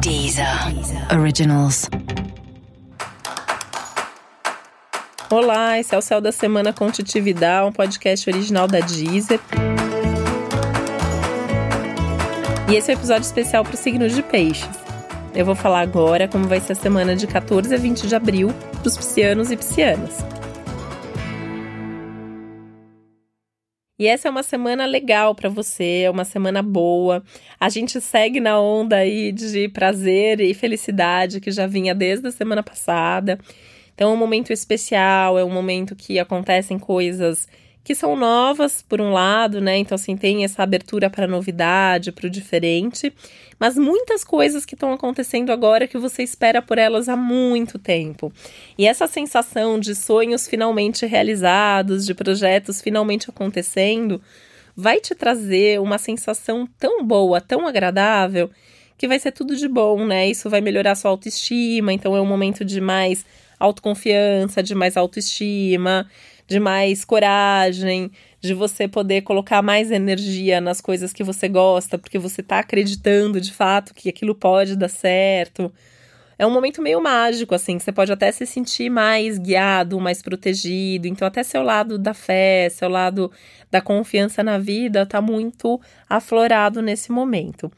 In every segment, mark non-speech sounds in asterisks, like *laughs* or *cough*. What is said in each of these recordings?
Deezer. Originals. Olá, esse é o Céu da Semana com Titividade, um podcast original da Deezer. E esse é o um episódio especial para o signo de peixes. Eu vou falar agora como vai ser a semana de 14 a 20 de abril para os piscianos e piscianas. E essa é uma semana legal para você, é uma semana boa. A gente segue na onda aí de prazer e felicidade que já vinha desde a semana passada. Então é um momento especial, é um momento que acontecem coisas que são novas, por um lado, né? Então, assim, tem essa abertura para novidade, para o diferente, mas muitas coisas que estão acontecendo agora que você espera por elas há muito tempo. E essa sensação de sonhos finalmente realizados, de projetos finalmente acontecendo, vai te trazer uma sensação tão boa, tão agradável, que vai ser tudo de bom, né? Isso vai melhorar sua autoestima, então é um momento de mais autoconfiança, de mais autoestima de mais coragem, de você poder colocar mais energia nas coisas que você gosta, porque você está acreditando de fato que aquilo pode dar certo. É um momento meio mágico, assim, você pode até se sentir mais guiado, mais protegido. Então, até seu lado da fé, seu lado da confiança na vida está muito aflorado nesse momento.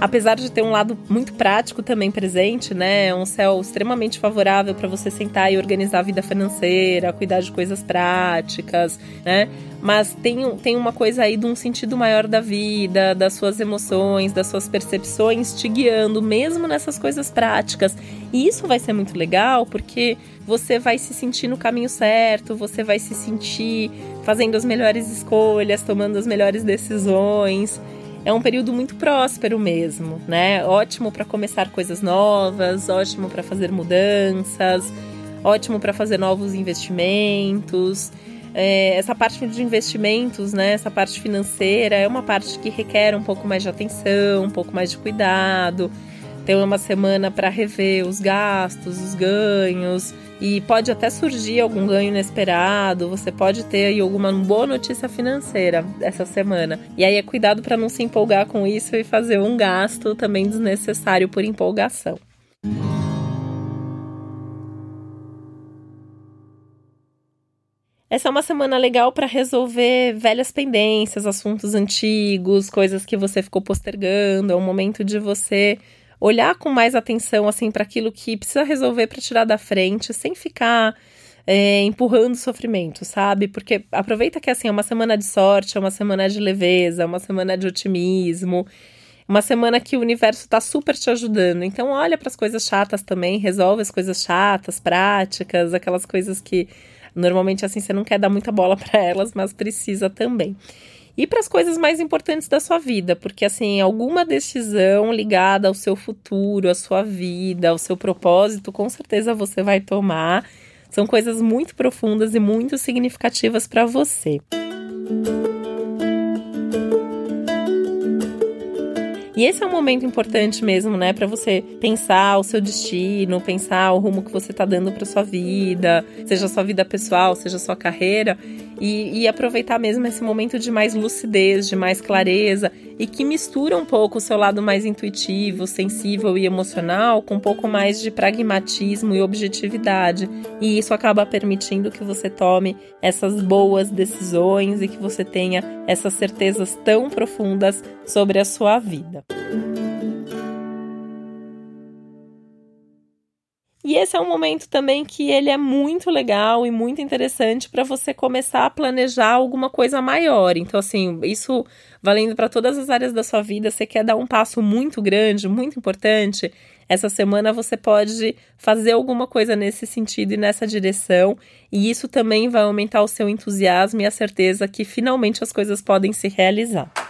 Apesar de ter um lado muito prático também presente, né? É um céu extremamente favorável para você sentar e organizar a vida financeira, cuidar de coisas práticas, né? Mas tem, tem uma coisa aí de um sentido maior da vida, das suas emoções, das suas percepções te guiando, mesmo nessas coisas práticas. E isso vai ser muito legal porque você vai se sentir no caminho certo, você vai se sentir fazendo as melhores escolhas, tomando as melhores decisões é um período muito próspero mesmo, né? Ótimo para começar coisas novas, ótimo para fazer mudanças, ótimo para fazer novos investimentos. É, essa parte de investimentos, né? Essa parte financeira é uma parte que requer um pouco mais de atenção, um pouco mais de cuidado. Tem uma semana para rever os gastos, os ganhos, e pode até surgir algum ganho inesperado, você pode ter aí alguma boa notícia financeira essa semana. E aí é cuidado para não se empolgar com isso e fazer um gasto também desnecessário por empolgação. Essa é uma semana legal para resolver velhas pendências, assuntos antigos, coisas que você ficou postergando. É um momento de você olhar com mais atenção assim para aquilo que precisa resolver para tirar da frente, sem ficar é, empurrando sofrimento, sabe? Porque aproveita que assim é uma semana de sorte, é uma semana de leveza, é uma semana de otimismo, uma semana que o universo está super te ajudando. Então olha para as coisas chatas também, resolve as coisas chatas, práticas, aquelas coisas que normalmente assim você não quer dar muita bola *laughs* para elas, mas precisa também e para as coisas mais importantes da sua vida, porque assim, alguma decisão ligada ao seu futuro, à sua vida, ao seu propósito, com certeza você vai tomar. São coisas muito profundas e muito significativas para você. E esse é um momento importante mesmo, né, para você pensar o seu destino, pensar o rumo que você está dando para sua vida, seja sua vida pessoal, seja sua carreira, e, e, aproveitar mesmo esse momento de mais lucidez, de mais clareza e que mistura um pouco o seu lado mais intuitivo, sensível e emocional com um pouco mais de pragmatismo e objetividade. E isso acaba permitindo que você tome essas boas decisões e que você tenha essas certezas tão profundas sobre a sua vida. E esse é um momento também que ele é muito legal e muito interessante para você começar a planejar alguma coisa maior. Então, assim, isso valendo para todas as áreas da sua vida, você quer dar um passo muito grande, muito importante. Essa semana você pode fazer alguma coisa nesse sentido e nessa direção, e isso também vai aumentar o seu entusiasmo e a certeza que finalmente as coisas podem se realizar.